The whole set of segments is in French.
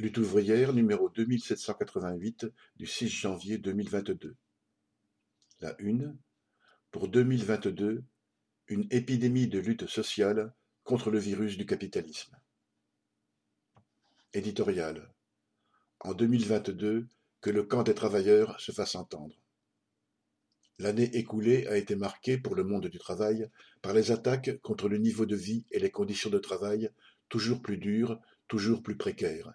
Lutte ouvrière numéro 2788 du 6 janvier 2022. La une. Pour 2022, une épidémie de lutte sociale contre le virus du capitalisme. Éditorial. En 2022, que le camp des travailleurs se fasse entendre. L'année écoulée a été marquée pour le monde du travail par les attaques contre le niveau de vie et les conditions de travail toujours plus dures, toujours plus précaires.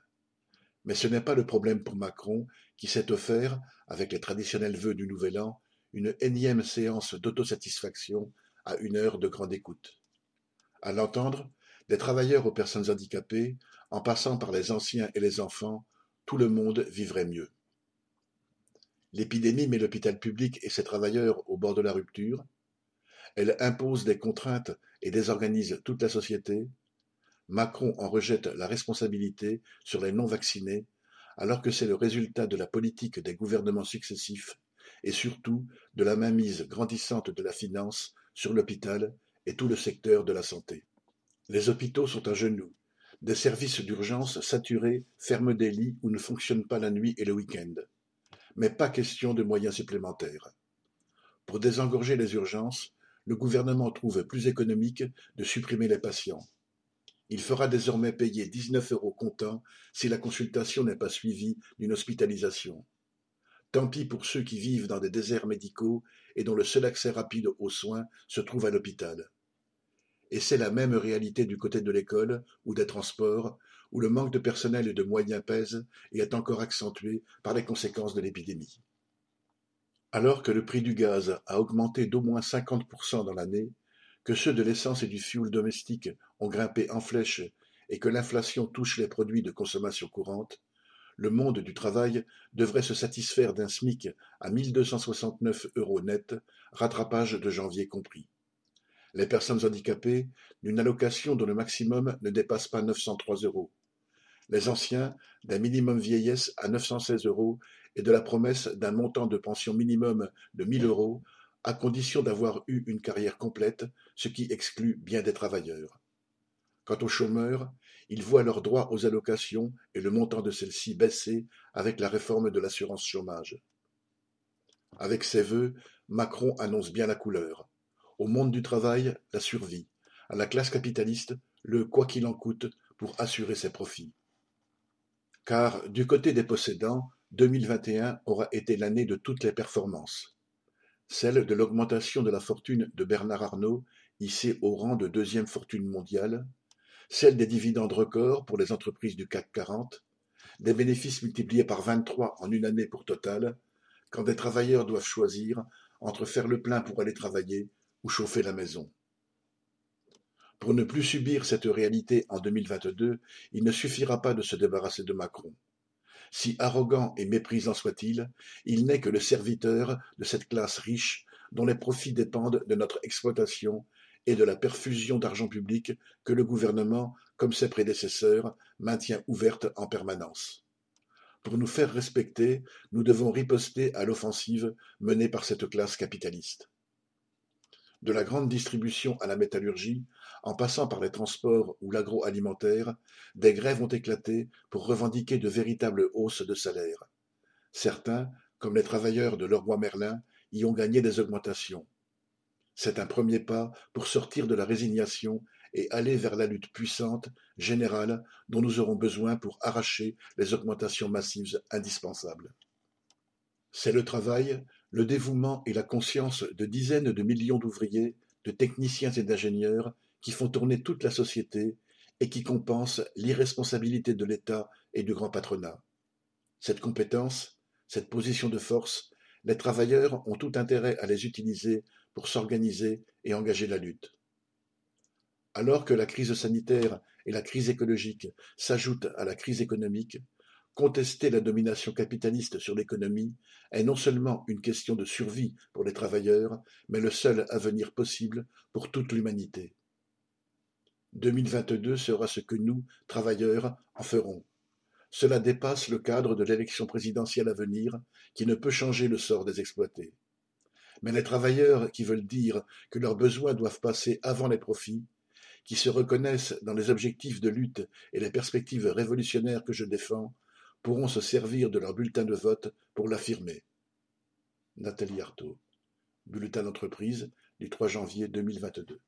Mais ce n'est pas le problème pour Macron, qui s'est offert, avec les traditionnels vœux du Nouvel An, une énième séance d'autosatisfaction à une heure de grande écoute. À l'entendre, des travailleurs aux personnes handicapées, en passant par les anciens et les enfants, tout le monde vivrait mieux. L'épidémie met l'hôpital public et ses travailleurs au bord de la rupture. Elle impose des contraintes et désorganise toute la société. Macron en rejette la responsabilité sur les non-vaccinés, alors que c'est le résultat de la politique des gouvernements successifs et surtout de la mainmise grandissante de la finance sur l'hôpital et tout le secteur de la santé. Les hôpitaux sont à genoux. Des services d'urgence saturés ferment des lits ou ne fonctionnent pas la nuit et le week-end. Mais pas question de moyens supplémentaires. Pour désengorger les urgences, le gouvernement trouve plus économique de supprimer les patients. Il fera désormais payer dix-neuf euros comptant si la consultation n'est pas suivie d'une hospitalisation. Tant pis pour ceux qui vivent dans des déserts médicaux et dont le seul accès rapide aux soins se trouve à l'hôpital. Et c'est la même réalité du côté de l'école ou des transports, où le manque de personnel et de moyens pèse et est encore accentué par les conséquences de l'épidémie. Alors que le prix du gaz a augmenté d'au moins 50% dans l'année, que ceux de l'essence et du fioul domestique ont grimpé en flèche et que l'inflation touche les produits de consommation courante, le monde du travail devrait se satisfaire d'un SMIC à 1269 euros net, rattrapage de janvier compris. Les personnes handicapées, d'une allocation dont le maximum ne dépasse pas 903 euros. Les anciens, d'un minimum vieillesse à 916 euros et de la promesse d'un montant de pension minimum de 1000 euros à condition d'avoir eu une carrière complète, ce qui exclut bien des travailleurs. Quant aux chômeurs, ils voient leurs droits aux allocations et le montant de celles-ci baisser avec la réforme de l'assurance chômage. Avec ses vœux, Macron annonce bien la couleur. Au monde du travail, la survie. À la classe capitaliste, le quoi qu'il en coûte pour assurer ses profits. Car, du côté des possédants, 2021 aura été l'année de toutes les performances celle de l'augmentation de la fortune de Bernard Arnault, hissé au rang de deuxième fortune mondiale, celle des dividendes records pour les entreprises du CAC 40, des bénéfices multipliés par 23 en une année pour Total, quand des travailleurs doivent choisir entre faire le plein pour aller travailler ou chauffer la maison. Pour ne plus subir cette réalité en 2022, il ne suffira pas de se débarrasser de Macron. Si arrogant et méprisant soit-il, il n'est que le serviteur de cette classe riche dont les profits dépendent de notre exploitation et de la perfusion d'argent public que le gouvernement, comme ses prédécesseurs, maintient ouverte en permanence. Pour nous faire respecter, nous devons riposter à l'offensive menée par cette classe capitaliste. De la grande distribution à la métallurgie, en passant par les transports ou l'agroalimentaire, des grèves ont éclaté pour revendiquer de véritables hausses de salaire. Certains, comme les travailleurs de Leroy Merlin, y ont gagné des augmentations. C'est un premier pas pour sortir de la résignation et aller vers la lutte puissante, générale, dont nous aurons besoin pour arracher les augmentations massives indispensables. C'est le travail, le dévouement et la conscience de dizaines de millions d'ouvriers, de techniciens et d'ingénieurs qui font tourner toute la société et qui compensent l'irresponsabilité de l'État et du grand patronat. Cette compétence, cette position de force, les travailleurs ont tout intérêt à les utiliser pour s'organiser et engager la lutte. Alors que la crise sanitaire et la crise écologique s'ajoutent à la crise économique, contester la domination capitaliste sur l'économie est non seulement une question de survie pour les travailleurs, mais le seul avenir possible pour toute l'humanité. 2022 sera ce que nous, travailleurs, en ferons. Cela dépasse le cadre de l'élection présidentielle à venir, qui ne peut changer le sort des exploités. Mais les travailleurs qui veulent dire que leurs besoins doivent passer avant les profits, qui se reconnaissent dans les objectifs de lutte et les perspectives révolutionnaires que je défends pourront se servir de leur bulletin de vote pour l'affirmer. Nathalie Arthaud, bulletin d'entreprise du 3 janvier 2022.